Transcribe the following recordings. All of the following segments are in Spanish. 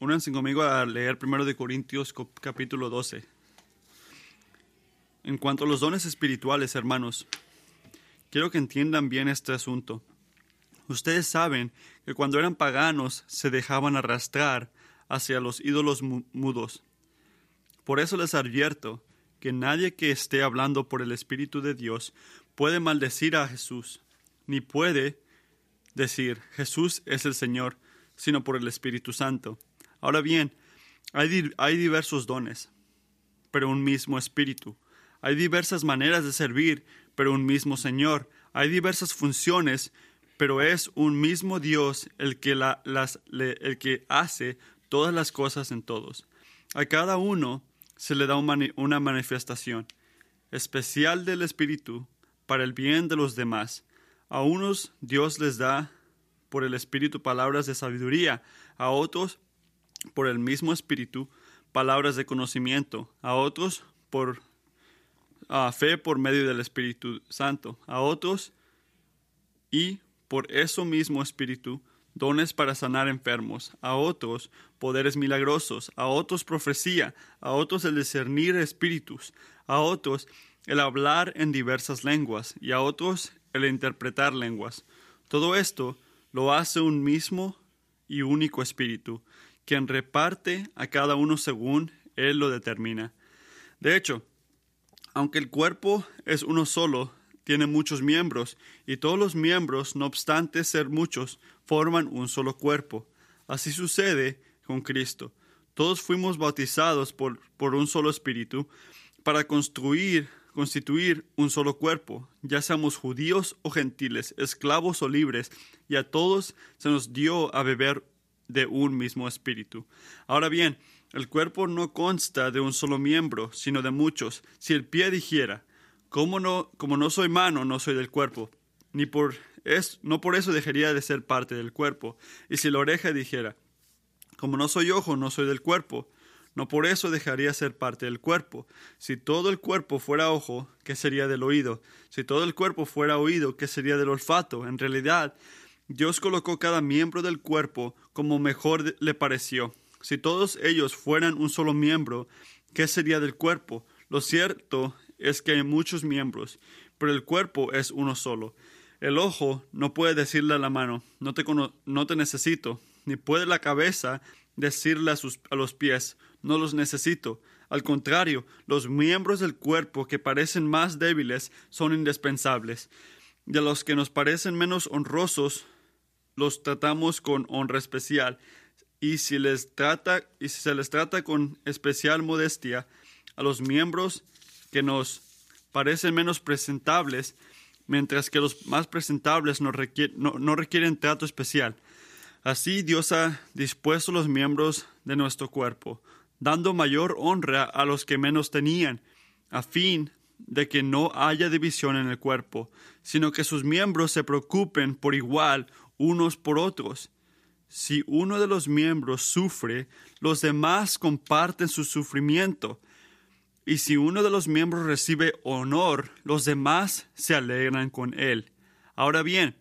únanse conmigo a leer primero de Corintios capítulo 12. En cuanto a los dones espirituales, hermanos, quiero que entiendan bien este asunto. Ustedes saben que cuando eran paganos se dejaban arrastrar hacia los ídolos mudos. Por eso les advierto que nadie que esté hablando por el Espíritu de Dios puede maldecir a Jesús, ni puede decir Jesús es el Señor, sino por el Espíritu Santo. Ahora bien, hay, hay diversos dones, pero un mismo Espíritu. Hay diversas maneras de servir, pero un mismo Señor. Hay diversas funciones, pero es un mismo Dios el que, las, el que hace todas las cosas en todos. A cada uno se le da una manifestación especial del Espíritu para el bien de los demás. A unos Dios les da por el Espíritu palabras de sabiduría, a otros por el mismo Espíritu palabras de conocimiento, a otros por fe por medio del Espíritu Santo, a otros y por eso mismo Espíritu, dones para sanar enfermos, a otros poderes milagrosos, a otros profecía, a otros el discernir espíritus, a otros el hablar en diversas lenguas y a otros el interpretar lenguas. Todo esto lo hace un mismo y único espíritu, quien reparte a cada uno según él lo determina. De hecho, aunque el cuerpo es uno solo, tiene muchos miembros, y todos los miembros, no obstante ser muchos, forman un solo cuerpo. Así sucede con Cristo. Todos fuimos bautizados por, por un solo espíritu para construir, constituir un solo cuerpo, ya seamos judíos o gentiles, esclavos o libres, y a todos se nos dio a beber de un mismo espíritu. Ahora bien, el cuerpo no consta de un solo miembro, sino de muchos. Si el pie dijera, como no, como no soy mano, no soy del cuerpo, ni por es, no por eso dejaría de ser parte del cuerpo. Y si la oreja dijera, como no soy ojo, no soy del cuerpo, no por eso dejaría de ser parte del cuerpo. Si todo el cuerpo fuera ojo, ¿qué sería del oído? Si todo el cuerpo fuera oído, ¿qué sería del olfato? En realidad, Dios colocó cada miembro del cuerpo como mejor le pareció. Si todos ellos fueran un solo miembro, ¿qué sería del cuerpo? Lo cierto es que hay muchos miembros, pero el cuerpo es uno solo. El ojo no puede decirle a la mano, no te, no te necesito, ni puede la cabeza decirle a, los pies, no los necesito. Al contrario, los miembros del cuerpo que parecen más débiles son indispensables. De los que nos parecen menos honrosos, los tratamos con honra especial. Y si, les trata, y si se les trata con especial modestia, a los miembros que nos parecen menos presentables, mientras que los más presentables no, no, requieren trato especial. Así Dios ha dispuesto los miembros de nuestro cuerpo, dando mayor honra a los que menos tenían, a fin de que no haya división en el cuerpo, sino que sus miembros se preocupen por igual unos por otros. Si uno de los miembros sufre, los demás comparten su sufrimiento. Y si uno de los miembros recibe honor, los demás se alegran con él. Ahora bien,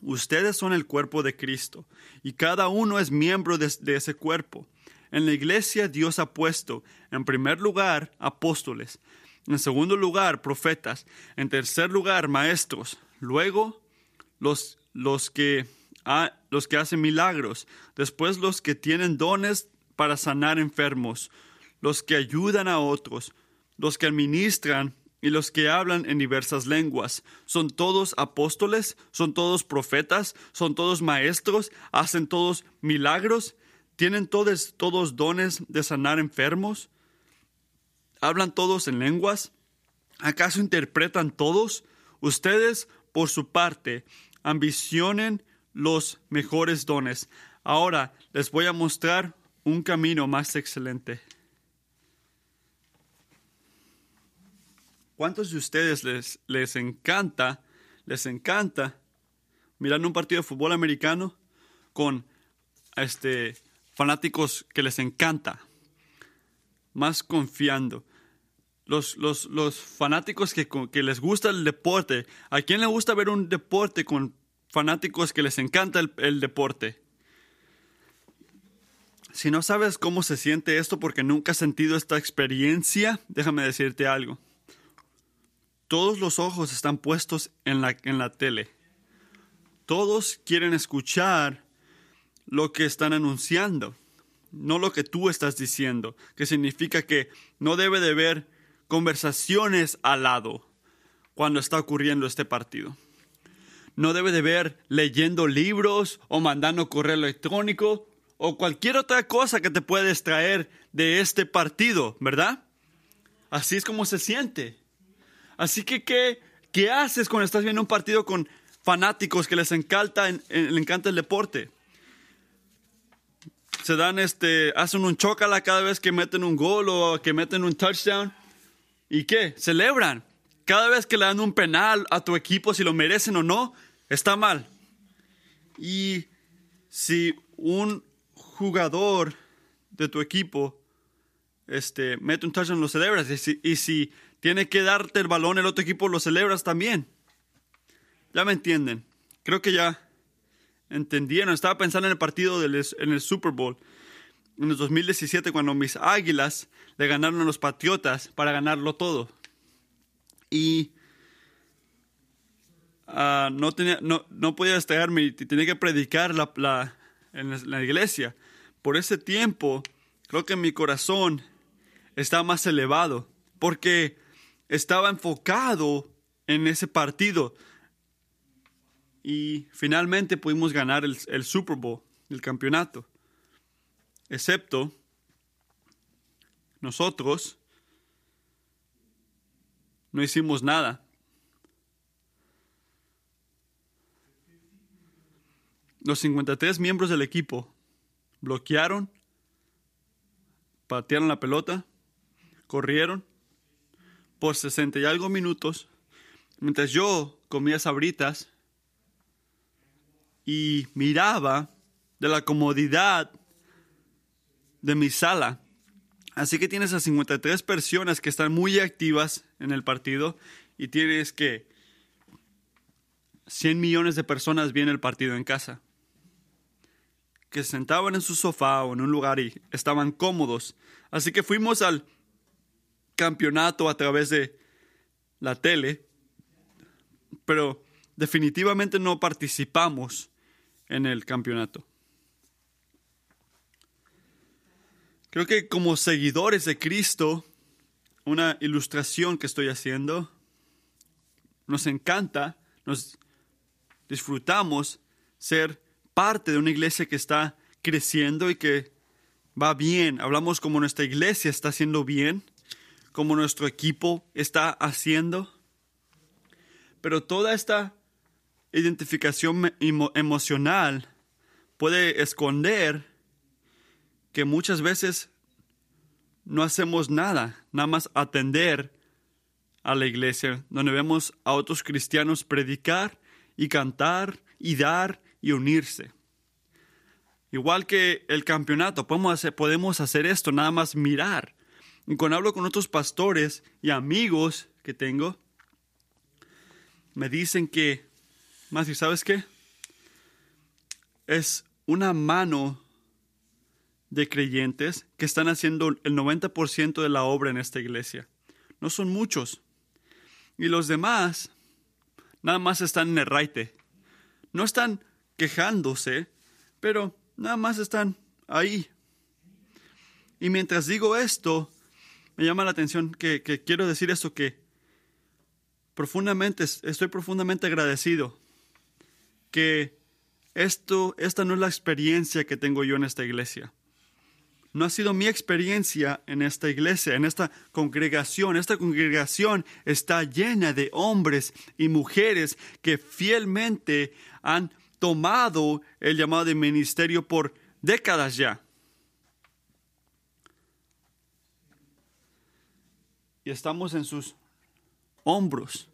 ustedes son el cuerpo de Cristo, y cada uno es miembro de, ese cuerpo. En la iglesia Dios ha puesto, en primer lugar, apóstoles, en segundo lugar, profetas, en tercer lugar, maestros, luego los, los, que, los que hacen milagros, después los que tienen dones para sanar enfermos, los que ayudan a otros, los que administran y los que hablan en diversas lenguas. Son todos apóstoles, son todos profetas, son todos maestros, hacen todos milagros, tienen todos, todos dones de sanar enfermos, hablan todos en lenguas. ¿Acaso interpretan todos? Ustedes, por su parte, ambicionen los mejores dones. Ahora les voy a mostrar un camino más excelente. ¿Cuántos de ustedes les, les encanta, les encanta mirar un partido de fútbol americano con este, fanáticos que les encanta? Más confiando. Los, los, los fanáticos que, que, les gusta el deporte. ¿A quién le gusta ver un deporte con fanáticos que les encanta el, deporte? Si no sabes cómo se siente esto porque nunca has sentido esta experiencia, déjame decirte algo. Todos los ojos están puestos en la, en la tele. Todos quieren escuchar lo que están anunciando, no lo que tú estás diciendo, que significa que no debe de haber conversaciones al lado cuando está ocurriendo este partido. No debe de haber leyendo libros o mandando correo electrónico o cualquier otra cosa que te pueda extraer de este partido, ¿verdad? Así es como se siente. Así que, ¿qué, qué haces cuando estás viendo un partido con fanáticos que les encanta, les encanta el deporte? Se dan este, hacen un chocala cada vez que meten un gol o que meten un touchdown. ¿Y qué? Celebran. Cada vez que le dan un penal a tu equipo, si lo merecen o no, está mal. Y si un jugador de tu equipo este, mete un touchdown, lo celebras. Y si, tiene que darte el balón el otro equipo, lo celebras también. Ya me entienden. Creo que ya entendieron. Estaba pensando en el partido del, en el Super Bowl. En el 2017, cuando mis águilas le ganaron a los Patriotas para ganarlo todo. Y uh, no, tenía, no, no podía y tenía que predicar la, la, en la iglesia por ese tiempo, creo que mi corazón estaba más elevado, porque estaba enfocado en ese partido. Y finalmente pudimos ganar el, el Super Bowl, el campeonato. Excepto nosotros no hicimos nada. Los 53 miembros del equipo bloquearon, patearon la pelota, corrieron por sesenta y algo minutos, mientras yo comía sabritas y miraba de la comodidad de mi sala. Así que tienes a 53 personas que están muy activas en el partido y tienes que 100 millones de personas vienen el partido en casa que se sentaban en su sofá o en un lugar y estaban cómodos. Así que fuimos al campeonato a través de la tele, pero definitivamente no participamos en el campeonato. Creo que como seguidores de Cristo, una ilustración que estoy haciendo, nos encanta, nos disfrutamos ser parte de una iglesia que está creciendo y que va bien. Hablamos como nuestra iglesia está haciendo bien, como nuestro equipo está haciendo. Pero toda esta identificación emocional puede esconder que muchas veces no hacemos nada, nada más atender a la iglesia, donde vemos a otros cristianos predicar y cantar y dar y unirse. Igual que el campeonato, podemos hacer, podemos hacer esto, nada más mirar. Y cuando hablo con otros pastores y amigos que tengo, me dicen que, más sabes qué, es una mano de creyentes que están haciendo el 90% de la obra en esta iglesia. No son muchos. Y los demás nada más están en el raite. No están quejándose, pero nada más están ahí. Y mientras digo esto, me llama la atención que, quiero decir esto que profundamente, estoy profundamente agradecido que esto, esta no es la experiencia que tengo yo en esta iglesia. No ha sido mi experiencia en esta iglesia, en esta congregación. Esta congregación está llena de hombres y mujeres que fielmente han tomado el llamado de ministerio por décadas ya. Y estamos en sus hombros.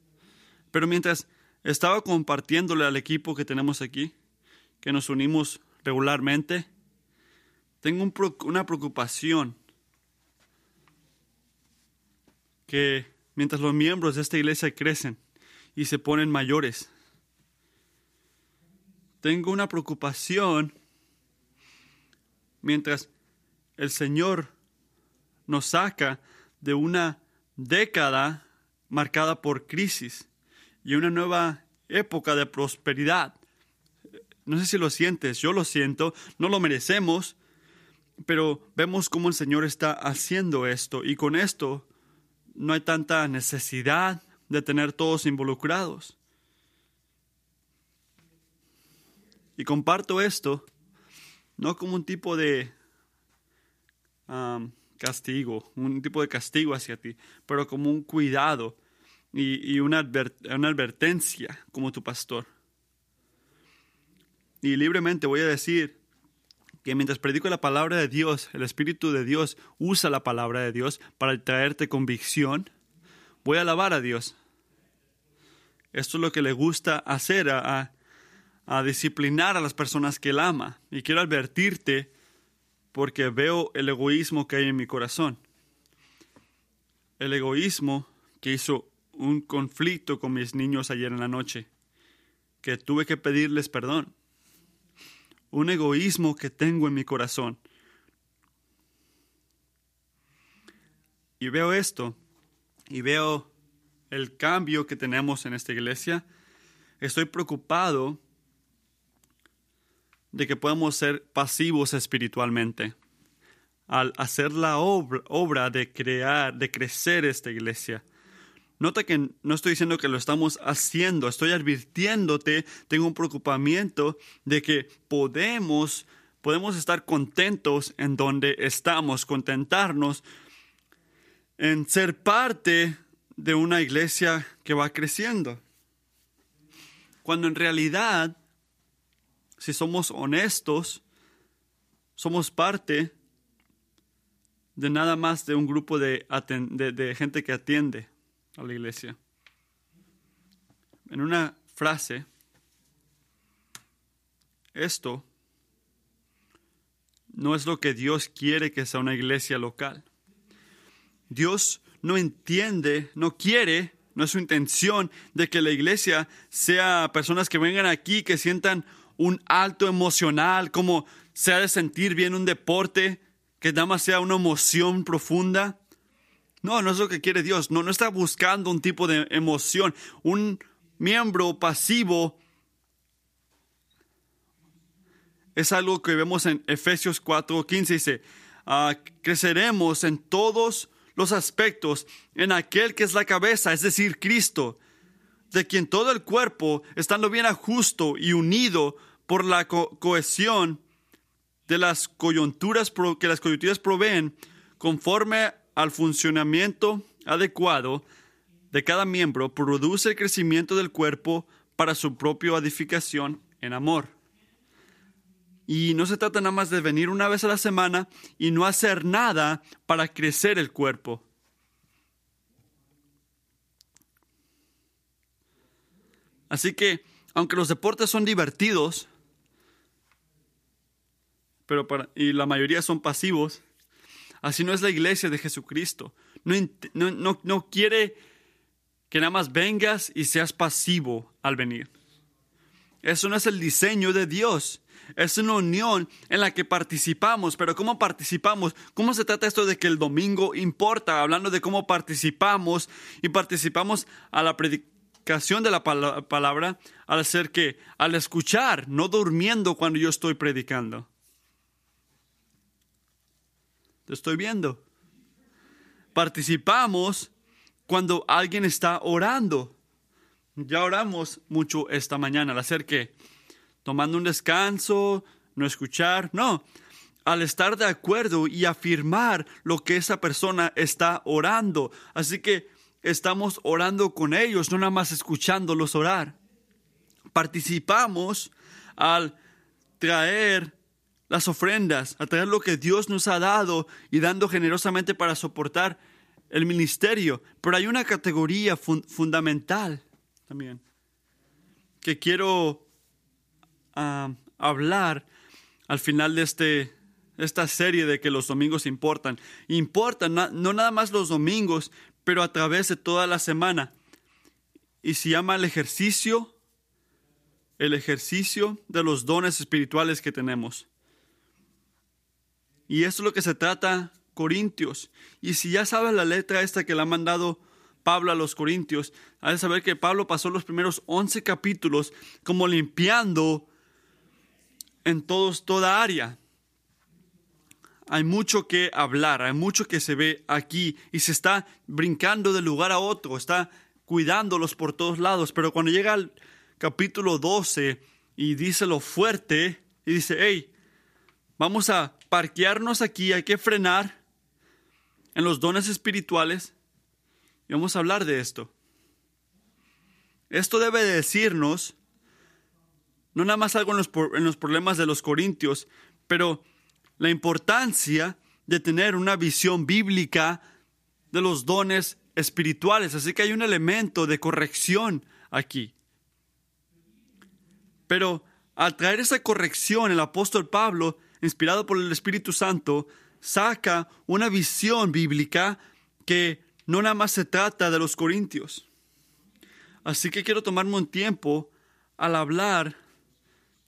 Pero mientras estaba compartiéndole al equipo que tenemos aquí, que nos unimos regularmente, tengo una preocupación que mientras los miembros de esta iglesia crecen y se ponen mayores, tengo una preocupación mientras el Señor nos saca de una década marcada por crisis y una nueva época de prosperidad. No sé si lo sientes, yo lo siento, no lo merecemos, pero vemos cómo el Señor está haciendo esto y con esto no hay tanta necesidad de tener todos involucrados. Y comparto esto no como un tipo de castigo, un tipo de castigo hacia ti, pero como un cuidado y, una, una advertencia como tu pastor. Y libremente voy a decir que mientras predico la palabra de Dios, el Espíritu de Dios usa la palabra de Dios para traerte convicción, voy a alabar a Dios. Esto es lo que le gusta hacer a, a disciplinar a las personas que él ama. Y quiero advertirte porque veo el egoísmo que hay en mi corazón. El egoísmo que hizo un conflicto con mis niños ayer en la noche, que tuve que pedirles perdón. Un egoísmo que tengo en mi corazón. Y veo esto, y veo el cambio que tenemos en esta iglesia. Estoy preocupado de que podamos ser pasivos espiritualmente al hacer la obra, de crear, de crecer esta iglesia. Nota que no estoy diciendo que lo estamos haciendo, estoy advirtiéndote, tengo un preocupamiento de que podemos, podemos estar contentos en donde estamos, contentarnos en ser parte de una iglesia que va creciendo. Cuando en realidad si somos honestos, somos parte de nada más de un grupo de, de, gente que atiende a la iglesia. En una frase, esto no es lo que Dios quiere que sea una iglesia local. Dios no entiende, no quiere, no es su intención de que la iglesia sea personas que vengan aquí, que sientan un alto emocional, como se ha de sentir bien un deporte, que nada más sea una emoción profunda. No, no es lo que quiere Dios. No, no está buscando un tipo de emoción. Un miembro pasivo es algo que vemos en Efesios 4:15. Dice, ah, creceremos en todos los aspectos en aquel que es la cabeza, es decir, Cristo, de quien todo el cuerpo, estando bien ajusto y unido, por la cohesión de las coyunturas que las coyunturas proveen conforme al funcionamiento adecuado de cada miembro, produce el crecimiento del cuerpo para su propia edificación en amor. Y no se trata nada más de venir una vez a la semana y no hacer nada para crecer el cuerpo. Así que, aunque los deportes son divertidos, pero para, y la mayoría son pasivos. Así no es la iglesia de Jesucristo. No, no, no quiere que nada más vengas y seas pasivo al venir. Eso no es el diseño de Dios. Es una unión en la que participamos, pero ¿cómo participamos? ¿Cómo se trata esto de que el domingo importa? Hablando de cómo participamos y participamos a la predicación de la palabra al ser que, al escuchar, no durmiendo cuando yo estoy predicando. Te estoy viendo. Participamos cuando alguien está orando. Ya oramos mucho esta mañana al hacer que tomando un descanso, no escuchar, no, al estar de acuerdo y afirmar lo que esa persona está orando. Así que estamos orando con ellos, no nada más escuchándolos orar. Participamos al traer las ofrendas, a traer lo que Dios nos ha dado y dando generosamente para soportar el ministerio. Pero hay una categoría fundamental también que quiero ah, hablar al final de este, esta serie de que los domingos importan. Importan no nada más los domingos, pero a través de toda la semana. Y se llama el ejercicio, el ejercicio de los dones espirituales que tenemos. Y eso es lo que se trata Corintios. Y si ya sabes la letra esta que le ha mandado Pablo a los Corintios, hay de saber que Pablo pasó los primeros 11 capítulos como limpiando en todos, toda área. Hay mucho que hablar, hay mucho que se ve aquí y se está brincando de lugar a otro, está cuidándolos por todos lados, pero cuando llega al capítulo 12 y dice lo fuerte y dice, hey, vamos a parquearnos aquí, hay que frenar en los dones espirituales y vamos a hablar de esto. Esto debe decirnos, no nada más algo en los, en los problemas de los corintios, pero la importancia de tener una visión bíblica de los dones espirituales. Así que hay un elemento de corrección aquí. Pero al traer esa corrección, el apóstol Pablo, inspirado por el Espíritu Santo, saca una visión bíblica que no nada más se trata de los corintios. Así que quiero tomarme un tiempo al hablar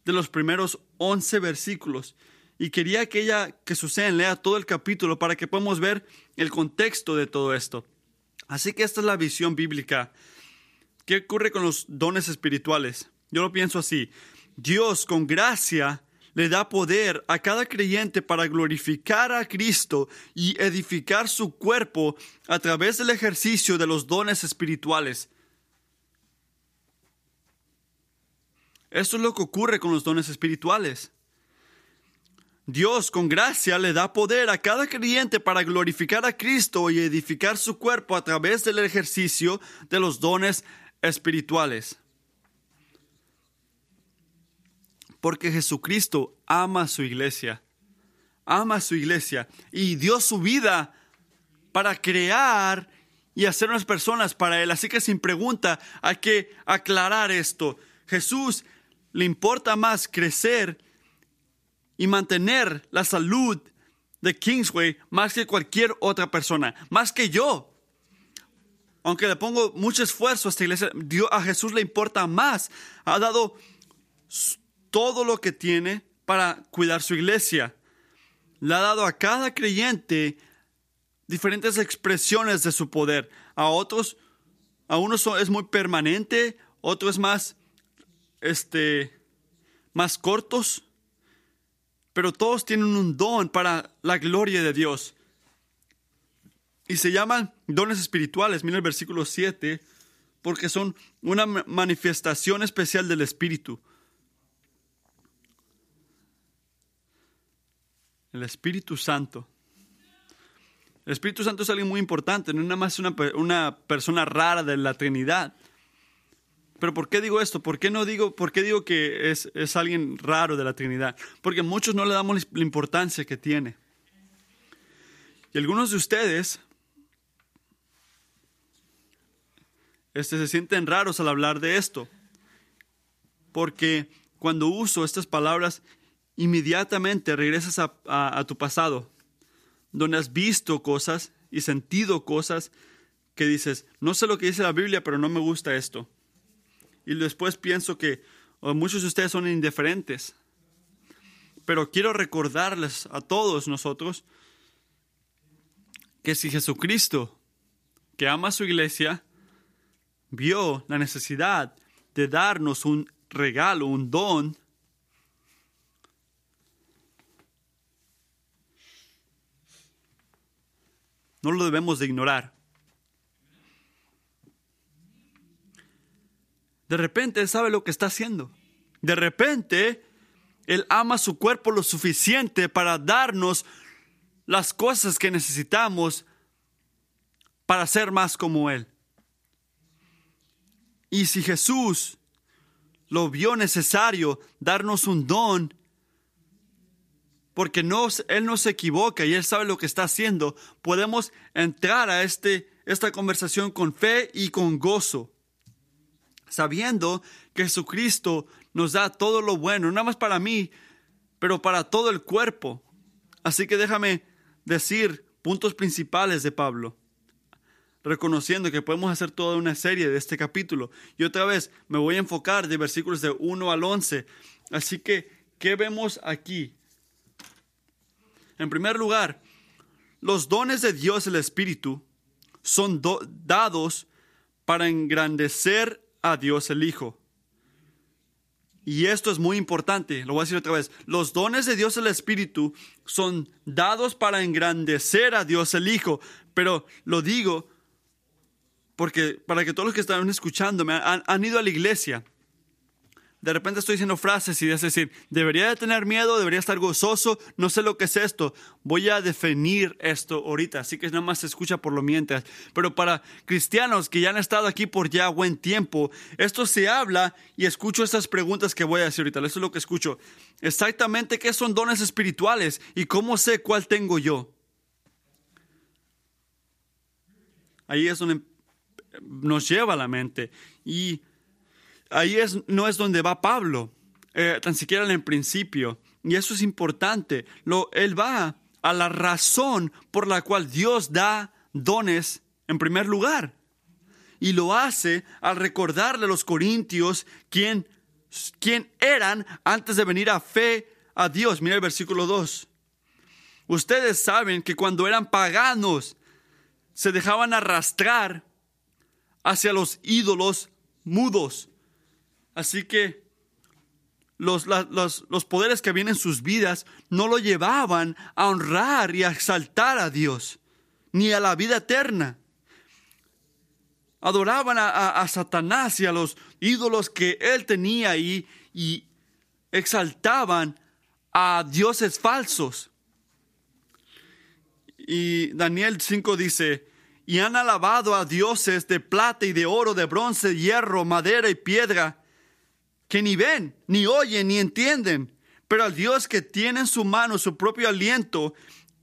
de los primeros 11 versículos. Y quería que ella, que Susan, lea todo el capítulo para que podamos ver el contexto de todo esto. Así que esta es la visión bíblica. ¿Qué ocurre con los dones espirituales? Yo lo pienso así. Dios con gracia le da poder a cada creyente para glorificar a Cristo y edificar su cuerpo a través del ejercicio de los dones espirituales. Esto es lo que ocurre con los dones espirituales. Dios con gracia le da poder a cada creyente para glorificar a Cristo y edificar su cuerpo a través del ejercicio de los dones espirituales. Porque Jesucristo ama a su iglesia, ama a su iglesia y dio su vida para crear y hacer unas personas para Él. Así que sin pregunta hay que aclarar esto. Jesús le importa más crecer y mantener la salud de Kingsway más que cualquier otra persona, más que yo. Aunque le pongo mucho esfuerzo a esta iglesia, Dios, a Jesús le importa más. Ha dado todo lo que tiene para cuidar su iglesia. Le ha dado a cada creyente diferentes expresiones de su poder. A otros, a unos es muy permanente, otros es más, este, más cortos pero todos tienen un don para la gloria de Dios. Y se llaman dones espirituales, mira el versículo 7, porque son una manifestación especial del Espíritu. El Espíritu Santo. El Espíritu Santo es alguien muy importante, no es nada más una, una persona rara de la Trinidad. Pero ¿por qué digo esto? ¿Por qué no digo, por qué digo que es, es alguien raro de la Trinidad? Porque muchos no le damos la importancia que tiene. Y algunos de ustedes este, se sienten raros al hablar de esto. Porque cuando uso estas palabras, inmediatamente regresas a, tu pasado, donde has visto cosas y sentido cosas que dices, no sé lo que dice la Biblia, pero no me gusta esto y después pienso que muchos de ustedes son indiferentes. Pero quiero recordarles a todos nosotros que si Jesucristo, que ama a su iglesia, vio la necesidad de darnos un regalo, un don, no lo debemos de ignorar. De repente Él sabe lo que está haciendo. De repente Él ama su cuerpo lo suficiente para darnos las cosas que necesitamos para ser más como Él. Y si Jesús lo vio necesario darnos un don, porque Él no se equivoca y Él sabe lo que está haciendo, podemos entrar a este, esta conversación con fe y con gozo sabiendo que Jesucristo nos da todo lo bueno, no más para mí, pero para todo el cuerpo. Así que déjame decir puntos principales de Pablo, reconociendo que podemos hacer toda una serie de este capítulo. Y otra vez me voy a enfocar de versículos de 1 al 11. Así que, ¿qué vemos aquí? En primer lugar, los dones de Dios el Espíritu son dados para engrandecer a Dios el Hijo. Y esto es muy importante, lo voy a decir otra vez. Los dones de Dios el Espíritu son dados para engrandecer a Dios el Hijo. Pero lo digo porque para que todos los que están escuchándome han, han ido a la iglesia de repente estoy diciendo frases y es decir, debería de tener miedo, debería estar gozoso, no sé lo que es esto. Voy a definir esto ahorita, así que nada más se escucha por lo mientras. Pero para cristianos que ya han estado aquí por ya buen tiempo, esto se habla y escucho estas preguntas que voy a decir ahorita. Eso es lo que escucho. Exactamente qué son dones espirituales y cómo sé cuál tengo yo. Ahí es donde nos lleva a la mente. Y ahí es, no es donde va Pablo, eh, tan siquiera en el principio. Y eso es importante. Lo, él va a la razón por la cual Dios da dones en primer lugar. Y lo hace al recordarle a los corintios quién, quién eran antes de venir a fe a Dios. Mira el versículo 2. Ustedes saben que cuando eran paganos se dejaban arrastrar hacia los ídolos mudos Así que los, los, poderes que vienen en sus vidas no lo llevaban a honrar y a exaltar a Dios, ni a la vida eterna. Adoraban a, Satanás y a los ídolos que él tenía ahí y exaltaban a dioses falsos. Y Daniel 5 dice, y han alabado a dioses de plata y de oro, de bronce, hierro, madera y piedra que ni ven, ni oyen, ni entienden, pero al Dios que tiene en su mano su propio aliento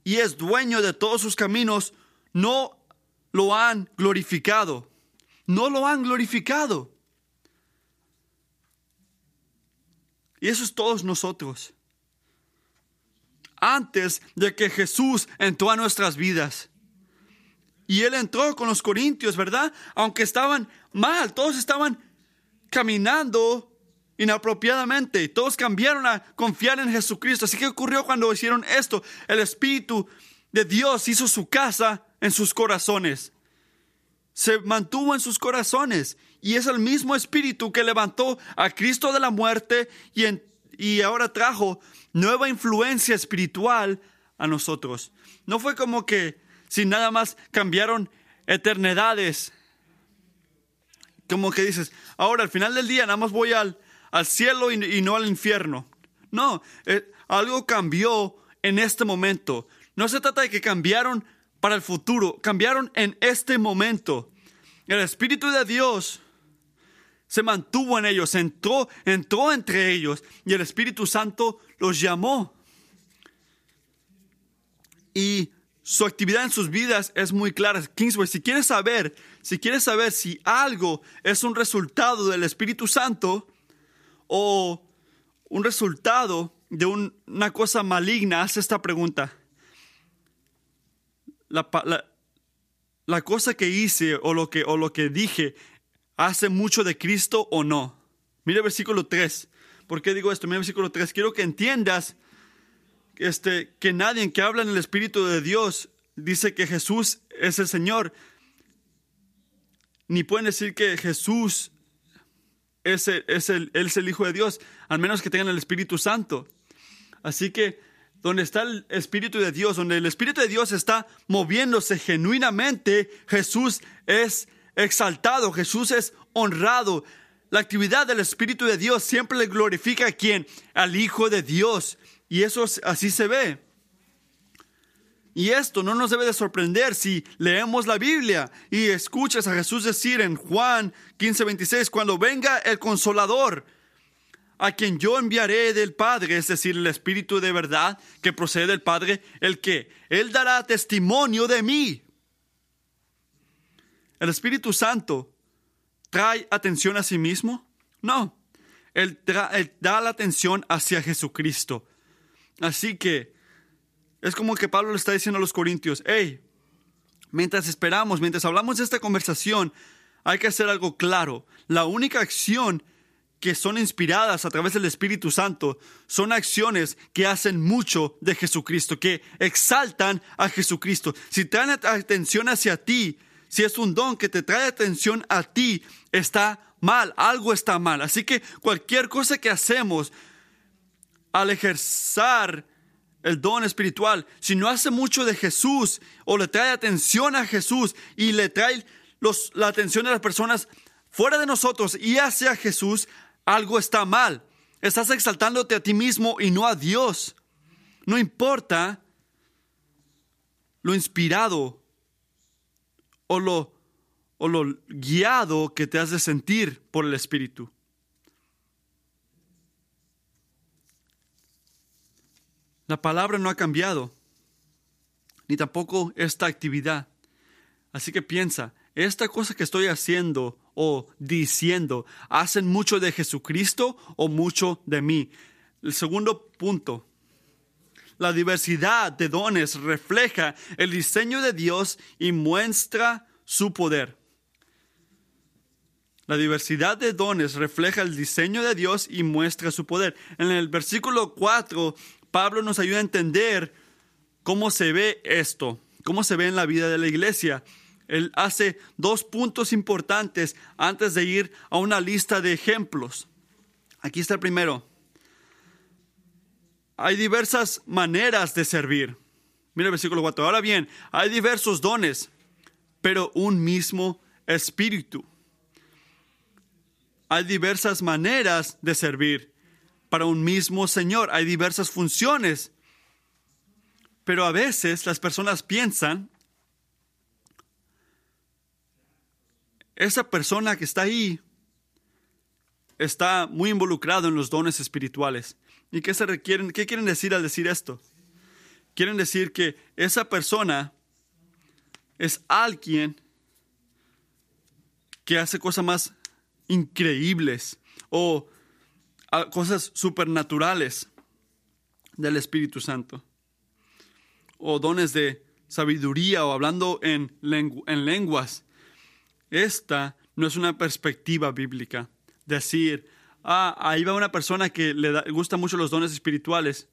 y es dueño de todos sus caminos, no lo han glorificado. No lo han glorificado. Y eso es todos nosotros. Antes de que Jesús entró a nuestras vidas. Y Él entró con los corintios, ¿verdad? Aunque estaban mal, todos estaban caminando inapropiadamente todos cambiaron a confiar en Jesucristo. Así que ocurrió cuando hicieron esto. El Espíritu de Dios hizo su casa en sus corazones. Se mantuvo en sus corazones. Y es el mismo Espíritu que levantó a Cristo de la muerte y, y ahora trajo nueva influencia espiritual a nosotros. No fue como que si nada más cambiaron eternidades. Como que dices, ahora al final del día nada más voy al, al cielo y, no al infierno. No, eh, algo cambió en este momento. No se trata de que cambiaron para el futuro, cambiaron en este momento. El Espíritu de Dios se mantuvo en ellos, entró, entró entre ellos y el Espíritu Santo los llamó. Y su actividad en sus vidas es muy clara. Kingsway, si quieres saber, si quieres saber si algo es un resultado del Espíritu Santo, o un resultado de una cosa maligna, haz esta pregunta. La, cosa que hice o lo que, o lo que dije hace mucho de Cristo o no. Mira el versículo 3. ¿Por qué digo esto? Mira el versículo 3. Quiero que entiendas este, que nadie que habla en el Espíritu de Dios dice que Jesús es el Señor. Ni pueden decir que Jesús es el, es el, Él es el Hijo de Dios, al menos que tengan el Espíritu Santo. Así que donde está el Espíritu de Dios, donde el Espíritu de Dios está moviéndose genuinamente, Jesús es exaltado, Jesús es honrado. La actividad del Espíritu de Dios siempre le glorifica a quien? Al Hijo de Dios. Y eso así se ve. Y esto no nos debe de sorprender si leemos la Biblia y escuchas a Jesús decir en Juan 15:26, cuando venga el consolador, a quien yo enviaré del Padre, es decir, el Espíritu de verdad que procede del Padre, el que Él dará testimonio de mí. ¿El Espíritu Santo trae atención a sí mismo? No, él, él da la atención hacia Jesucristo. Así que es como que Pablo le está diciendo a los corintios, hey, mientras esperamos, mientras hablamos de esta conversación, hay que hacer algo claro. La única acción que son inspiradas a través del Espíritu Santo son acciones que hacen mucho de Jesucristo, que exaltan a Jesucristo. Si traen atención hacia ti, si es un don que te trae atención a ti, está mal, algo está mal. Así que cualquier cosa que hacemos al ejercer el don espiritual, si no hace mucho de Jesús o le trae atención a Jesús y le trae la atención de las personas fuera de nosotros y hacia Jesús, algo está mal. Estás exaltándote a ti mismo y no a Dios. No importa lo inspirado o lo, o lo guiado que te has de sentir por el Espíritu. La palabra no ha cambiado, ni tampoco esta actividad. Así que piensa, esta cosa que estoy haciendo o diciendo, ¿hacen mucho de Jesucristo o mucho de mí? El segundo punto, la diversidad de dones refleja el diseño de Dios y muestra su poder. La diversidad de dones refleja el diseño de Dios y muestra su poder. En el versículo 4, Pablo nos ayuda a entender cómo se ve esto, cómo se ve en la vida de la iglesia. Él hace dos puntos importantes antes de ir a una lista de ejemplos. Aquí está el primero. Hay diversas maneras de servir. Mira el versículo 4. Ahora bien, hay diversos dones, pero un mismo espíritu. Hay diversas maneras de servir para un mismo Señor. Hay diversas funciones. Pero a veces las personas piensan, esa persona que está ahí está muy involucrado en los dones espirituales. ¿Y qué se requieren? ¿Qué quieren decir al decir esto? Quieren decir que esa persona es alguien que hace cosas más increíbles o cosas supernaturales del Espíritu Santo o dones de sabiduría o hablando en, en lenguas. Esta no es una perspectiva bíblica. Decir, ah, ahí va una persona que le, gusta mucho los dones espirituales.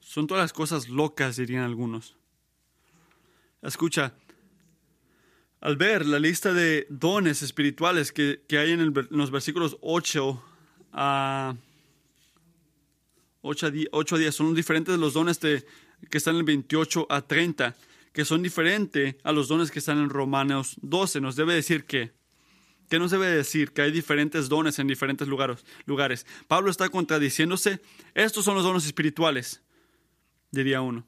Son todas las cosas locas, dirían algunos. Escucha, al ver la lista de dones espirituales que, hay en, los versículos 8 a 8 a 10, son diferentes los dones que están en el 28 a 30 que son diferentes a los dones que están en Romanos 12. Nos debe decir que, ¿qué nos debe decir? Que hay diferentes dones en diferentes lugares. lugares. Pablo está contradiciéndose. Estos son los dones espirituales, diría uno.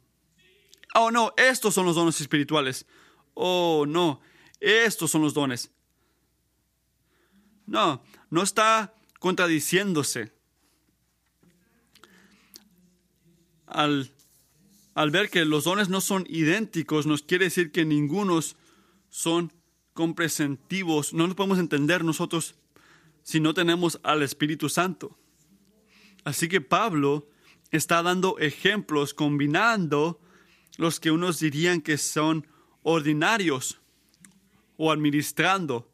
Oh, no, estos son los dones espirituales. Oh, no, estos son los dones. No, no está contradiciéndose. Al al ver que los dones no son idénticos, nos quiere decir que ningunos son compresentivos. No nos podemos entender nosotros si no tenemos al Espíritu Santo. Así que Pablo está dando ejemplos combinando los que unos dirían que son ordinarios o administrando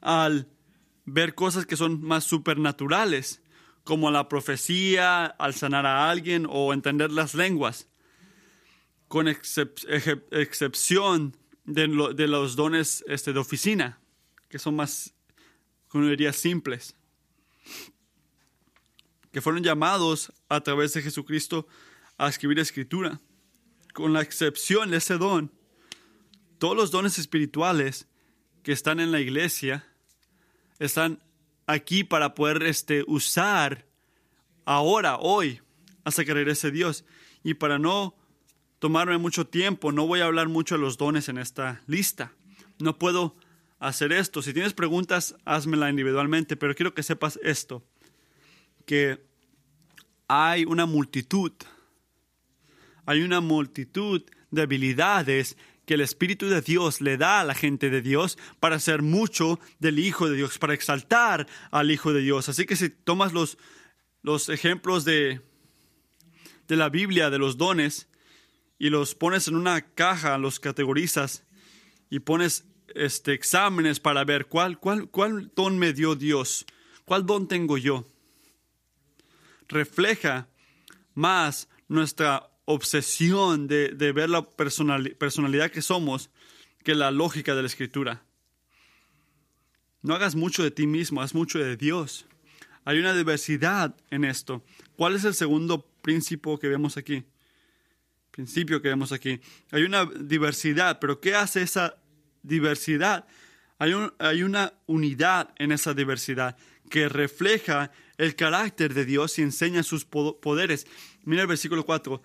al ver cosas que son más supernaturales como la profecía, al sanar a alguien o entender las lenguas, con excepción de, los dones este, de oficina, que son más, como diría, simples, que fueron llamados a través de Jesucristo a escribir escritura. Con la excepción de ese don, todos los dones espirituales que están en la iglesia están aquí para poder este, usar ahora, hoy, hasta que regrese Dios. Y para no tomarme mucho tiempo, no voy a hablar mucho de los dones en esta lista. No puedo hacer esto. Si tienes preguntas, házmela individualmente, pero quiero que sepas esto, que hay una multitud, hay una multitud de habilidades que el Espíritu de Dios le da a la gente de Dios para hacer mucho del Hijo de Dios, para exaltar al Hijo de Dios. Así que si tomas los, los ejemplos de, de la Biblia, de los dones, y los pones en una caja, los categorizas, y pones este, exámenes para ver cuál, cuál, cuál don me dio Dios, cuál don tengo yo. Refleja más nuestra obsesión de, de ver la personalidad que somos que la lógica de la escritura. No hagas mucho de ti mismo, haz mucho de Dios. Hay una diversidad en esto. ¿Cuál es el segundo principio que vemos aquí? Principio que vemos aquí. Hay una diversidad, pero ¿qué hace esa diversidad? Hay, hay una unidad en esa diversidad que refleja el carácter de Dios y enseña sus poderes. Mira el versículo 4.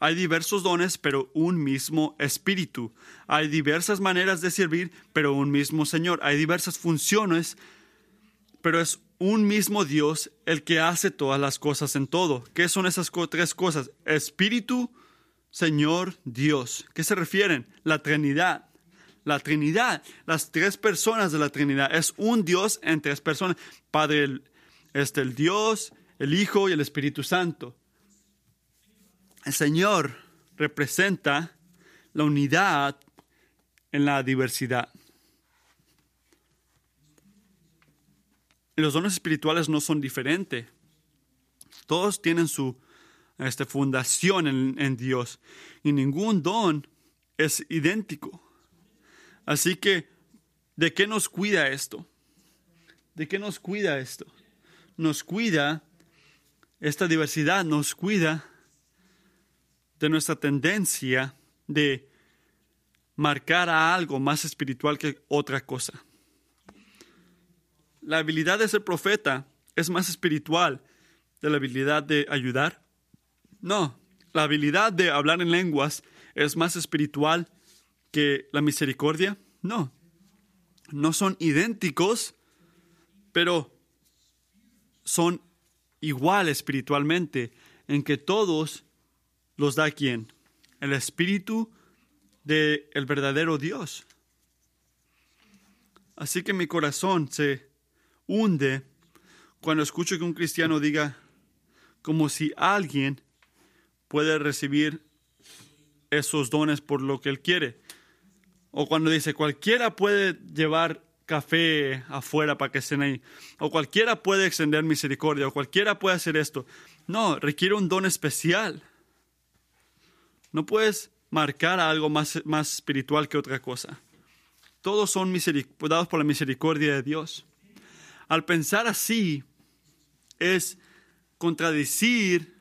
Hay diversos dones, pero un mismo espíritu. Hay diversas maneras de servir, pero un mismo Señor. Hay diversas funciones, pero es un mismo Dios el que hace todas las cosas en todo. ¿Qué son esas tres cosas? Espíritu, Señor, Dios. ¿Qué se refieren? La Trinidad. La Trinidad, las tres personas de la Trinidad. Es un Dios en tres personas. Padre, este, el Dios, el Hijo y el Espíritu Santo. El Señor representa la unidad en la diversidad. Los dones espirituales no son diferentes. Todos tienen su este, fundación en, en Dios y ningún don es idéntico. Así que, ¿de qué nos cuida esto? ¿De qué nos cuida esto? Nos cuida, esta diversidad nos cuida de nuestra tendencia de marcar a algo más espiritual que otra cosa. La habilidad de ser profeta es más espiritual de la habilidad de ayudar. No, la habilidad de hablar en lenguas es más espiritual que la misericordia. No, no son idénticos, pero son igual espiritualmente en que todos los da quién? El Espíritu del el verdadero Dios. Así que mi corazón se hunde cuando escucho que un cristiano diga como si alguien puede recibir esos dones por lo que él quiere. O cuando dice cualquiera puede llevar café afuera para que estén ahí. O cualquiera puede extender misericordia. O cualquiera puede hacer esto. No, requiere un don especial. No puedes marcar algo más, más espiritual que otra cosa. Todos son dados por la misericordia de Dios. Al pensar así, es contradecir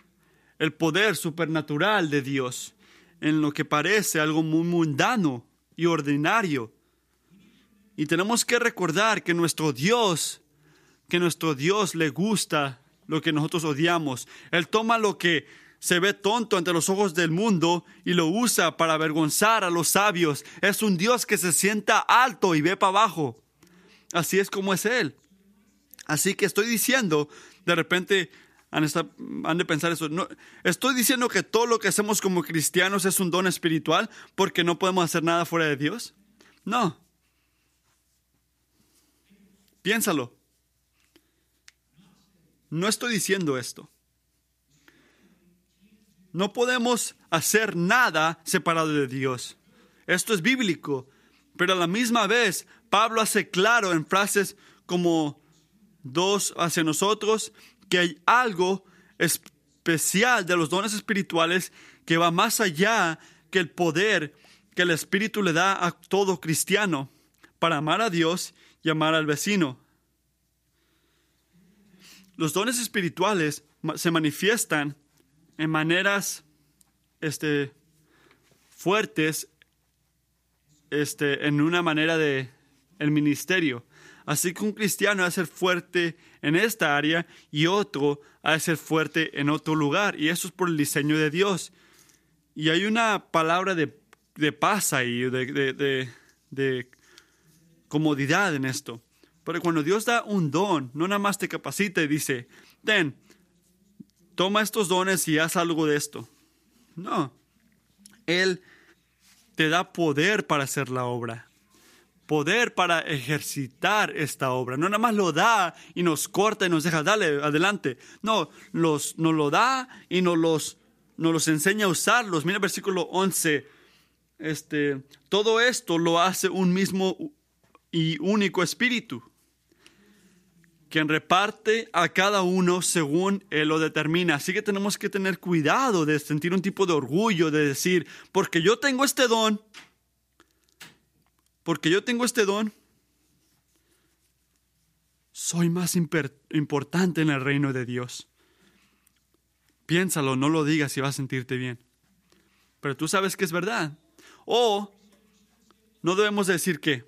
el poder supernatural de Dios en lo que parece algo muy mundano y ordinario. Y tenemos que recordar que nuestro Dios, que nuestro Dios le gusta lo que nosotros odiamos. Él toma lo que se ve tonto ante los ojos del mundo y lo usa para avergonzar a los sabios. Es un Dios que se sienta alto y ve para abajo. Así es como es Él. Así que estoy diciendo, de repente han, de pensar eso. Estoy diciendo que todo lo que hacemos como cristianos es un don espiritual porque no podemos hacer nada fuera de Dios. No. Piénsalo. No estoy diciendo esto. No podemos hacer nada separado de Dios. Esto es bíblico, pero a la misma vez Pablo hace claro en frases como dos hacia nosotros que hay algo especial de los dones espirituales que va más allá que el poder que el Espíritu le da a todo cristiano para amar a Dios y amar al vecino. Los dones espirituales se manifiestan en maneras este, fuertes este, en una manera de el ministerio. Así que un cristiano ha de ser fuerte en esta área y otro ha de ser fuerte en otro lugar. Y eso es por el diseño de Dios. Y hay una palabra de, de paz ahí, de, de, de comodidad en esto. Pero cuando Dios da un don, no nada más te capacita y dice, ten, toma estos dones y haz algo de esto. No, Él te da poder para hacer la obra, poder para ejercitar esta obra. No nada más lo da y nos corta y nos deja, dale, adelante. No, los, nos lo da y nos los, los enseña a usarlos. Mira el versículo 11 este, todo esto lo hace un mismo y único espíritu, quien reparte a cada uno según Él lo determina. Así que tenemos que tener cuidado de sentir un tipo de orgullo, de decir, porque yo tengo este don, porque yo tengo este don, soy más importante en el reino de Dios. Piénsalo, no lo digas y vas a sentirte bien. Pero tú sabes que es verdad. O no debemos decir que,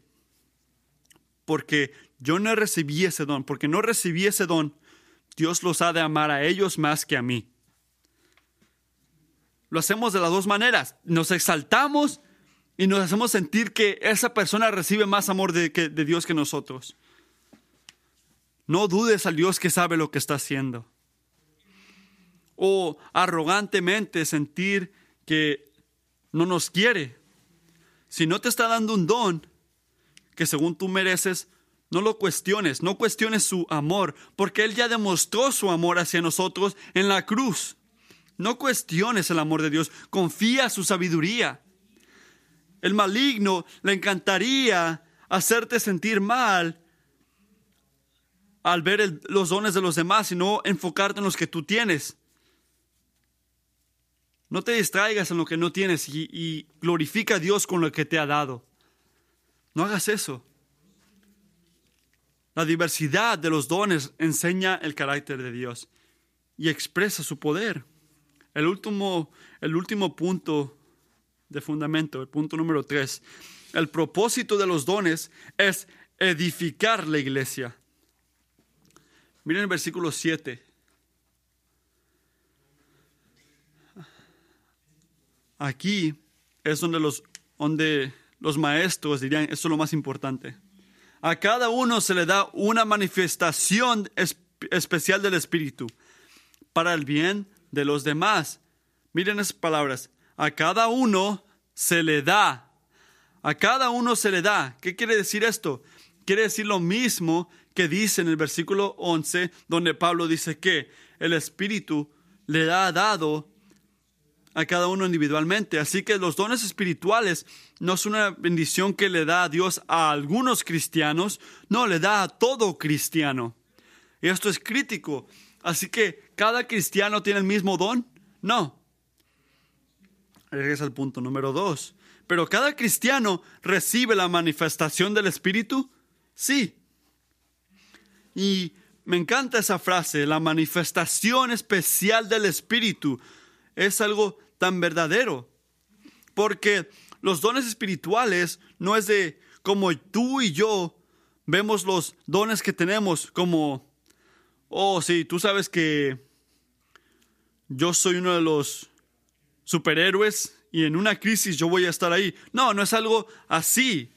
porque yo no recibí ese don, porque no recibí ese don, Dios los ha de amar a ellos más que a mí. Lo hacemos de las dos maneras. Nos exaltamos y nos hacemos sentir que esa persona recibe más amor de, de Dios que nosotros. No dudes al Dios que sabe lo que está haciendo. O arrogantemente sentir que no nos quiere. Si no te está dando un don que según tú mereces, no lo cuestiones, no cuestiones su amor, porque Él ya demostró su amor hacia nosotros en la cruz. No cuestiones el amor de Dios, confía su sabiduría. El maligno le encantaría hacerte sentir mal al ver los dones de los demás y no enfocarte en los que tú tienes. No te distraigas en lo que no tienes y, y glorifica a Dios con lo que te ha dado. No hagas eso. La diversidad de los dones enseña el carácter de Dios y expresa su poder. El último, el último punto de fundamento, el punto número tres, el propósito de los dones es edificar la iglesia. Miren el versículo 7. Aquí es donde los, donde los maestros dirían, esto es lo más importante. A cada uno se le da una manifestación especial del Espíritu para el bien de los demás. Miren esas palabras. A cada uno se le da. A cada uno se le da. ¿Qué quiere decir esto? Quiere decir lo mismo que dice en el versículo 11, donde Pablo dice que el Espíritu le ha dado a cada uno individualmente. Así que los dones espirituales no es una bendición que le da Dios a algunos cristianos, no, le da a todo cristiano. Y esto es crítico. Así que, ¿cada cristiano tiene el mismo don? No. Regresa al punto número dos. Pero cada cristiano recibe la manifestación del Espíritu? Sí. Y me encanta esa frase, la manifestación especial del Espíritu es algo tan verdadero. Porque los dones espirituales no es de como tú y yo vemos los dones que tenemos como, oh, sí, tú sabes que yo soy uno de los superhéroes y en una crisis yo voy a estar ahí. No, no es algo así.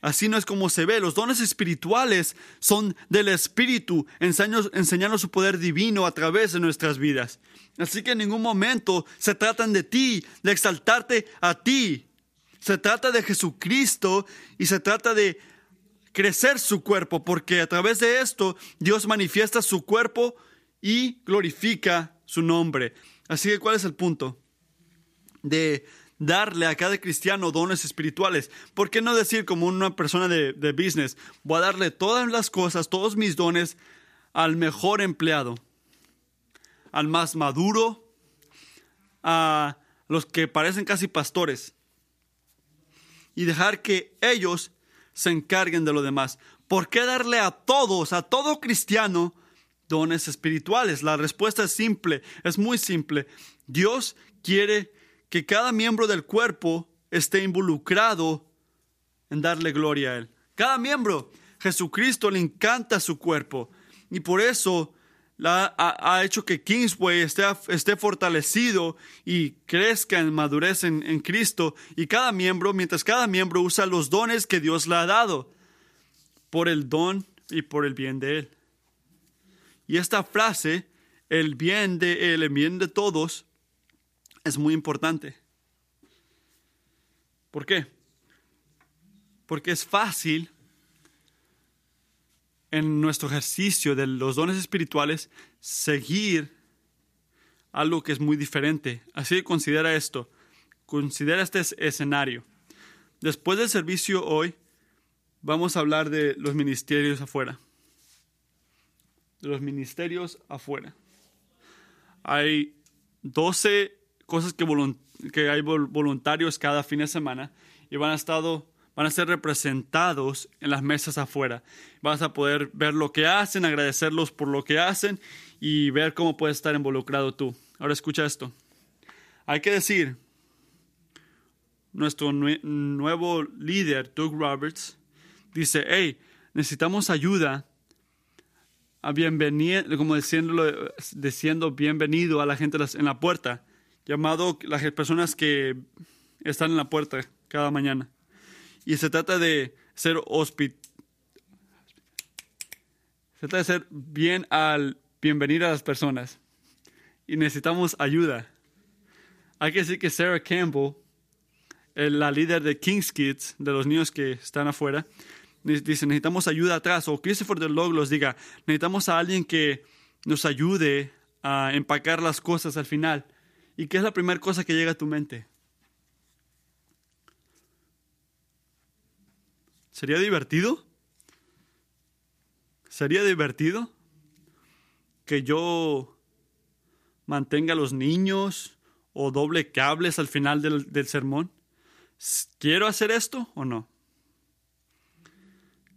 Así no es como se ve. Los dones espirituales son del Espíritu, enseñando, su poder divino a través de nuestras vidas. Así que en ningún momento se tratan de ti, de exaltarte a ti. Se trata de Jesucristo y se trata de crecer su cuerpo, porque a través de esto Dios manifiesta su cuerpo y glorifica su nombre. Así que, ¿cuál es el punto? De darle a cada cristiano dones espirituales. ¿Por qué no decir como una persona de, business, voy a darle todas las cosas, todos mis dones al mejor empleado, al más maduro, a los que parecen casi pastores, y dejar que ellos se encarguen de lo demás? ¿Por qué darle a todos, a todo cristiano, dones espirituales? La respuesta es simple, es muy simple. Dios quiere que cada miembro del cuerpo esté involucrado en darle gloria a Él. Cada miembro, Jesucristo le encanta su cuerpo y por eso ha, hecho que Kingsway esté, esté, fortalecido y crezca en madurez en, en Cristo y cada miembro, mientras cada miembro usa los dones que Dios le ha dado por el don y por el bien de Él. Y esta frase, el bien de Él, el bien de todos, es muy importante. ¿Por qué? Porque es fácil en nuestro ejercicio de los dones espirituales seguir algo que es muy diferente. Así que considera esto. considera este escenario. Después del servicio hoy, vamos a hablar de los ministerios afuera. De los ministerios afuera. Hay 12 cosas que, que hay voluntarios cada fin de semana y van a, estado, van a ser representados en las mesas afuera. Vas a poder ver lo que hacen, agradecerlos por lo que hacen y ver cómo puedes estar involucrado tú. Ahora escucha esto. Hay que decir, nuestro nuevo líder, Doug Roberts, dice, hey, necesitamos ayuda a bienvenido, como diciéndolo, diciendo bienvenido a la gente en la puerta, llamado las personas que están en la puerta cada mañana. Y se trata de ser hospit se trata de ser bien al bienvenir a las personas. Y necesitamos ayuda. Hay que decir que Sarah Campbell, la líder de King's Kids, de los niños que están afuera, dice, necesitamos ayuda atrás. O Christopher de Loglos diga, necesitamos a alguien que nos ayude a empacar las cosas al final. ¿Y qué es la primera cosa que llega a tu mente? ¿Sería divertido? ¿Sería divertido que yo mantenga a los niños o doble cables al final del, del sermón? ¿Quiero hacer esto o no?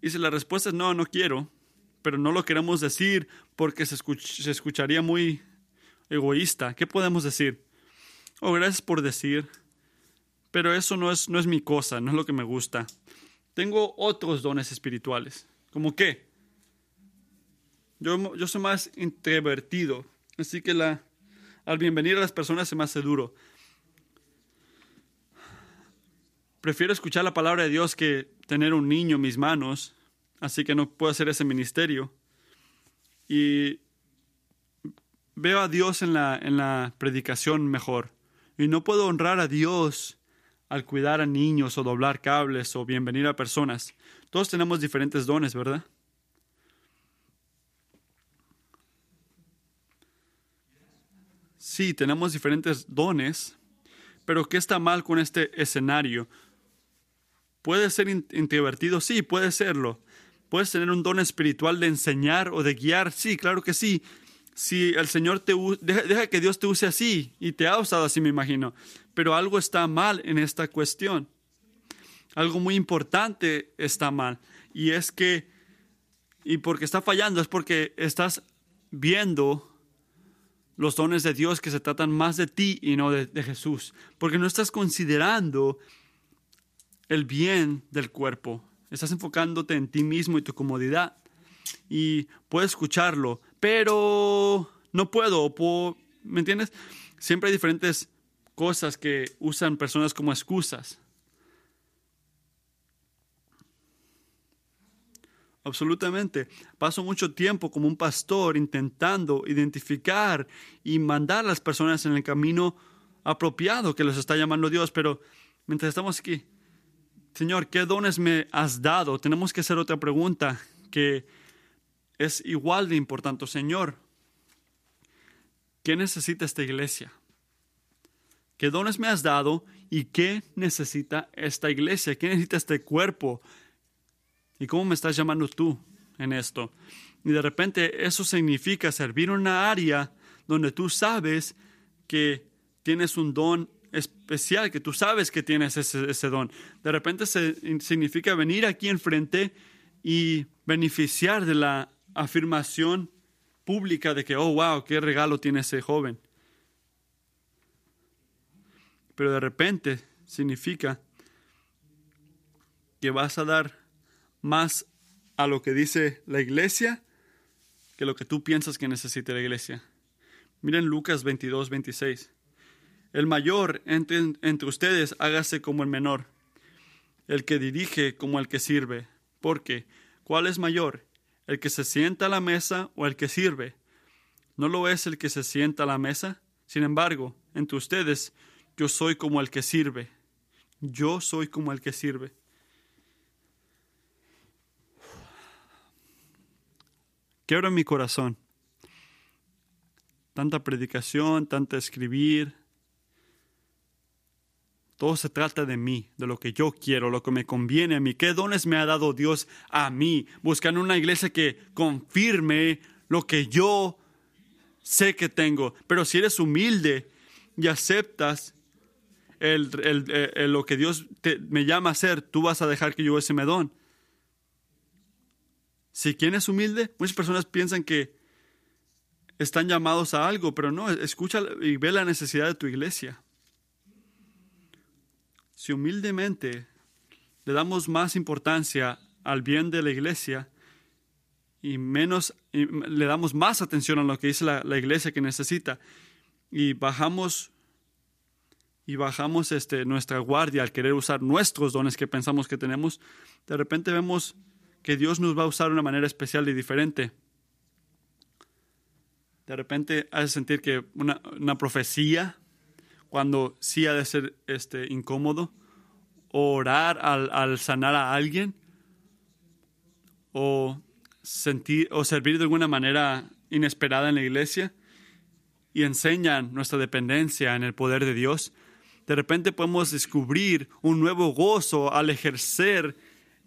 Y si la respuesta es no, no quiero, pero no lo queremos decir porque se, se escucharía muy egoísta, ¿qué podemos decir? Oh, gracias por decir, pero eso no es, no es mi cosa, no es lo que me gusta. Tengo otros dones espirituales. ¿Como qué? Yo, yo soy más introvertido, así que la, al bienvenir a las personas se me hace duro. Prefiero escuchar la palabra de Dios que tener un niño en mis manos, así que no puedo hacer ese ministerio. Y veo a Dios en la, en la predicación mejor. Y no puedo honrar a Dios al cuidar a niños o doblar cables o bienvenir a personas. Todos tenemos diferentes dones, ¿verdad? Sí, tenemos diferentes dones, pero ¿qué está mal con este escenario? ¿Puede ser introvertido? Sí, puede serlo. ¿Puedes tener un don espiritual de enseñar o de guiar? Sí, claro que sí. Si el Señor te deja, deja que Dios te use así y te ha usado así, me imagino pero algo está mal en esta cuestión. Algo muy importante está mal. Y es que, y porque está fallando, es porque estás viendo los dones de Dios que se tratan más de ti y no de, de Jesús. Porque no estás considerando el bien del cuerpo. Estás enfocándote en ti mismo y tu comodidad. Y puedes escucharlo, pero no puedo, ¿me entiendes? Siempre hay diferentes cosas que usan personas como excusas. Absolutamente. Paso mucho tiempo como un pastor intentando identificar y mandar a las personas en el camino apropiado que les está llamando Dios, pero mientras estamos aquí, Señor, ¿qué dones me has dado? Tenemos que hacer otra pregunta que es igual de importante. Señor, ¿qué necesita esta iglesia? ¿Qué dones me has dado y qué necesita esta iglesia? ¿Qué necesita este cuerpo? ¿Y cómo me estás llamando tú en esto? Y de repente eso significa servir en una área donde tú sabes que tienes un don especial, que tú sabes que tienes ese, don. De repente significa venir aquí enfrente y beneficiar de la afirmación pública de que, oh, wow, qué regalo tiene ese joven pero de repente significa que vas a dar más a lo que dice la iglesia que lo que tú piensas que necesita la iglesia. Miren Lucas 22, 26. El mayor entre, entre ustedes hágase como el menor, el que dirige como el que sirve. Porque, ¿cuál es mayor? ¿El que se sienta a la mesa o el que sirve? ¿No lo es el que se sienta a la mesa? Sin embargo, entre ustedes yo soy como el que sirve. Yo soy como el que sirve. Quiero en mi corazón. Tanta predicación, tanta escribir. Todo se trata de mí, de lo que yo quiero, lo que me conviene a mí. ¿Qué dones me ha dado Dios a mí? Buscando una iglesia que confirme lo que yo sé que tengo. Pero si eres humilde y aceptas lo que Dios me llama a hacer, tú vas a dejar que yo ese me don. Si quien es humilde, muchas personas piensan que están llamados a algo, pero no, escucha y ve la necesidad de tu iglesia. Si humildemente le damos más importancia al bien de la iglesia y menos le damos más atención a lo que dice la, iglesia que necesita y bajamos y bajamos este, nuestra guardia al querer usar nuestros dones que pensamos que tenemos, de repente vemos que Dios nos va a usar de una manera especial y diferente. De repente hace sentir que una, profecía, cuando sí ha de ser este, incómodo, orar al, al sanar a alguien, o, sentir, o servir de alguna manera inesperada en la iglesia, y enseñan nuestra dependencia en el poder de Dios, de repente podemos descubrir un nuevo gozo al ejercer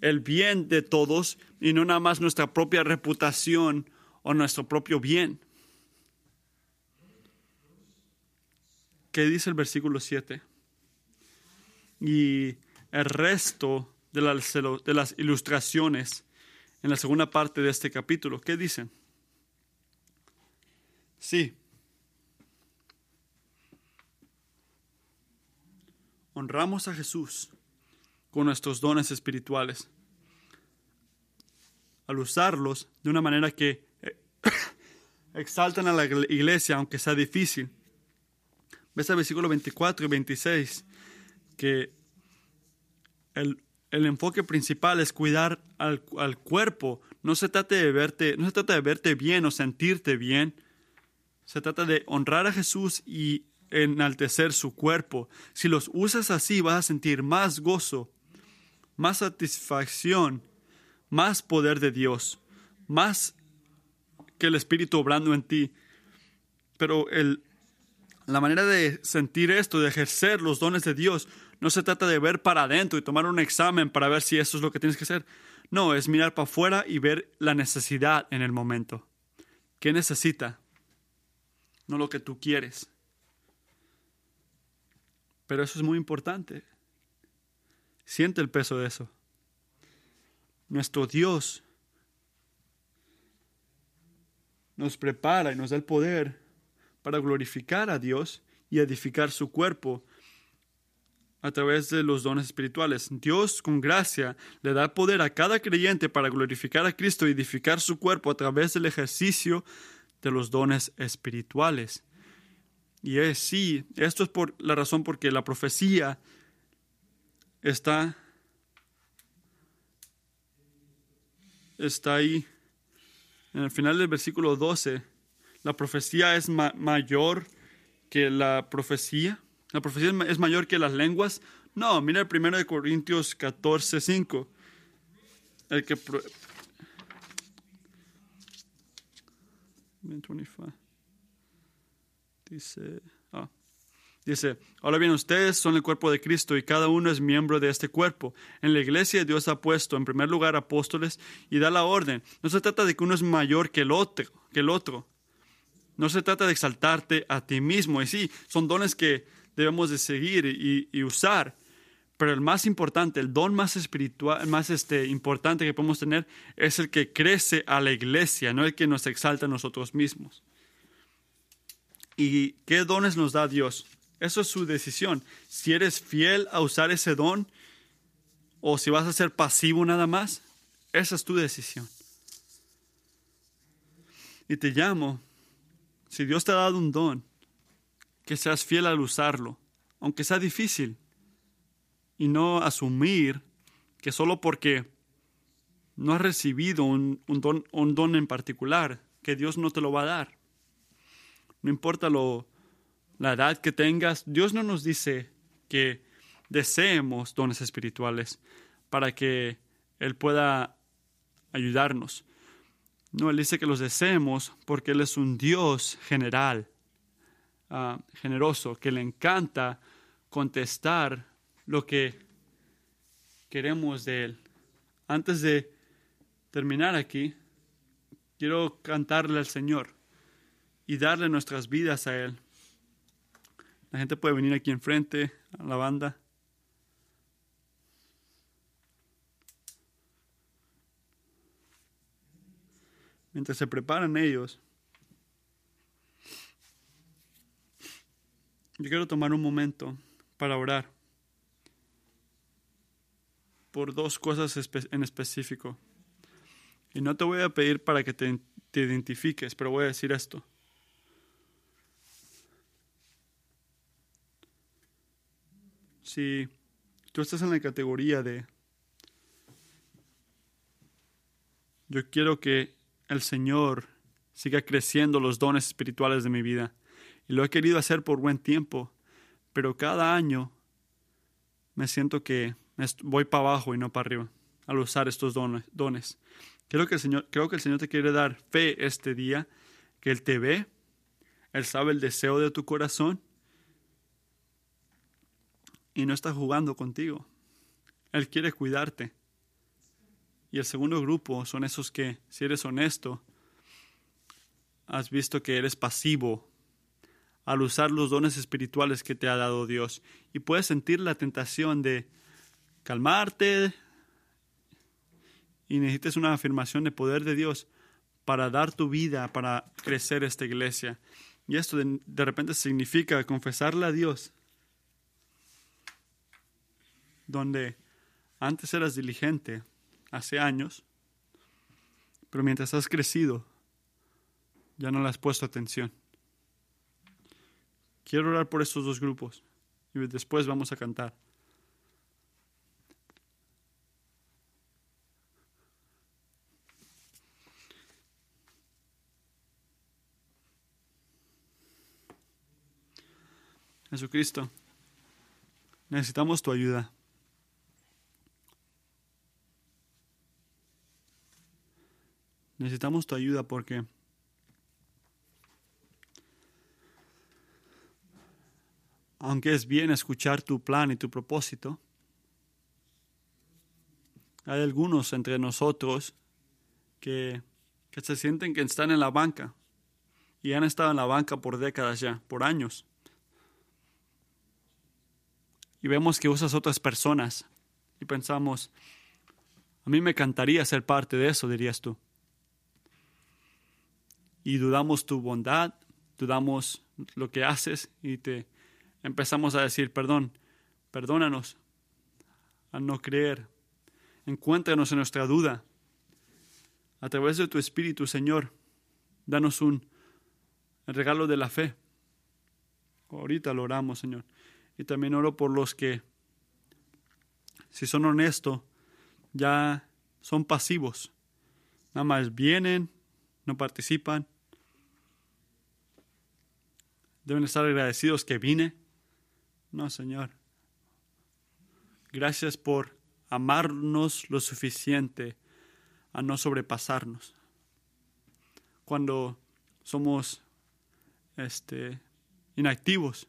el bien de todos y no nada más nuestra propia reputación o nuestro propio bien. ¿Qué dice el versículo 7? Y el resto de las, de las ilustraciones en la segunda parte de este capítulo, ¿qué dicen? Sí. Honramos a Jesús con nuestros dones espirituales al usarlos de una manera que eh, exaltan a la iglesia, aunque sea difícil. Ves el versículo 24 y 26, que el, enfoque principal es cuidar al, al, cuerpo. No se, trata de verte, no se trata de verte bien o sentirte bien. Se trata de honrar a Jesús y enaltecer su cuerpo. Si los usas así, vas a sentir más gozo, más satisfacción más poder de Dios, más que el Espíritu obrando en ti. Pero el, la manera de sentir esto, de ejercer los dones de Dios, no se trata de ver para adentro y tomar un examen para ver si eso es lo que tienes que hacer. No, es mirar para afuera y ver la necesidad en el momento. ¿Qué necesita? No lo que tú quieres. Pero eso es muy importante. Siente el peso de eso nuestro Dios nos prepara y nos da el poder para glorificar a Dios y edificar su cuerpo a través de los dones espirituales. Dios con gracia le da poder a cada creyente para glorificar a Cristo y edificar su cuerpo a través del ejercicio de los dones espirituales. Y es sí, esto es por la razón porque la profecía está está ahí. En el final del versículo 12, la profecía es mayor que la profecía. La profecía es mayor que las lenguas. No, mira el primero de Corintios 14, 5. El que... 25. Dice... Dice, ahora bien, ustedes son el cuerpo de Cristo y cada uno es miembro de este cuerpo. En la iglesia Dios ha puesto en primer lugar apóstoles y da la orden. No se trata de que uno es mayor que el otro, que el otro. No se trata de exaltarte a ti mismo. Y sí, son dones que debemos de seguir y, usar. Pero el más importante, el don más espiritual, más este, importante que podemos tener es el que crece a la iglesia, no el que nos exalta a nosotros mismos. ¿Y qué dones nos da Dios? Eso es su decisión. Si eres fiel a usar ese don o si vas a ser pasivo nada más, esa es tu decisión. Y te llamo, si Dios te ha dado un don, que seas fiel al usarlo, aunque sea difícil, y no asumir que solo porque no has recibido un, don, un don en particular, que Dios no te lo va a dar. No importa lo, la edad que tengas. Dios no nos dice que deseemos dones espirituales para que Él pueda ayudarnos. No, Él dice que los deseemos porque Él es un Dios general, ah, generoso, que le encanta contestar lo que queremos de Él. Antes de terminar aquí, quiero cantarle al Señor y darle nuestras vidas a Él. La gente puede venir aquí enfrente, a la banda. Mientras se preparan ellos, yo quiero tomar un momento para orar por dos cosas en específico. Y no te voy a pedir para que te, te identifiques, pero voy a decir esto. Si tú estás en la categoría de yo quiero que el Señor siga creciendo los dones espirituales de mi vida. Y lo he querido hacer por buen tiempo, pero cada año me siento que voy para abajo y no para arriba al usar estos dones. Creo que, el Señor, creo que el Señor te quiere dar fe este día, que Él te ve, Él sabe el deseo de tu corazón y no está jugando contigo. Él quiere cuidarte. Y el segundo grupo son esos que, si eres honesto, has visto que eres pasivo al usar los dones espirituales que te ha dado Dios y puedes sentir la tentación de calmarte y necesitas una afirmación de poder de Dios para dar tu vida, para crecer esta iglesia. Y esto de, de repente significa confesarle a Dios, donde antes eras diligente, hace años, pero mientras has crecido, ya no le has puesto atención. Quiero orar por estos dos grupos y después vamos a cantar. Jesucristo, necesitamos tu ayuda. Necesitamos tu ayuda porque aunque es bien escuchar tu plan y tu propósito, hay algunos entre nosotros que, que se sienten que están en la banca y han estado en la banca por décadas ya, por años y vemos que usas otras personas y pensamos, a mí me encantaría ser parte de eso, dirías tú. Y dudamos tu bondad, dudamos lo que haces y te empezamos a decir, perdón, perdónanos a no creer. Encuéntranos en nuestra duda. A través de tu Espíritu, Señor, danos un regalo de la fe. Ahorita lo oramos, Señor. Y también oro por los que, si son honestos, ya son pasivos. Nada más vienen, no participan. Deben estar agradecidos que vine. No, Señor. Gracias por amarnos lo suficiente a no sobrepasarnos. Cuando somos este, inactivos,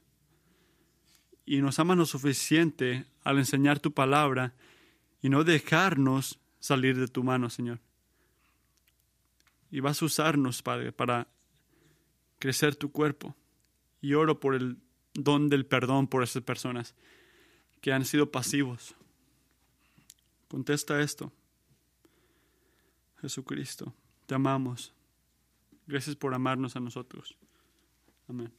y nos amas lo suficiente al enseñar tu palabra y no dejarnos salir de tu mano, Señor. Y vas a usarnos, Padre, para crecer tu cuerpo. Y oro por el don del perdón por esas personas que han sido pasivos. Contesta esto. Jesucristo, te amamos. Gracias por amarnos a nosotros. Amén.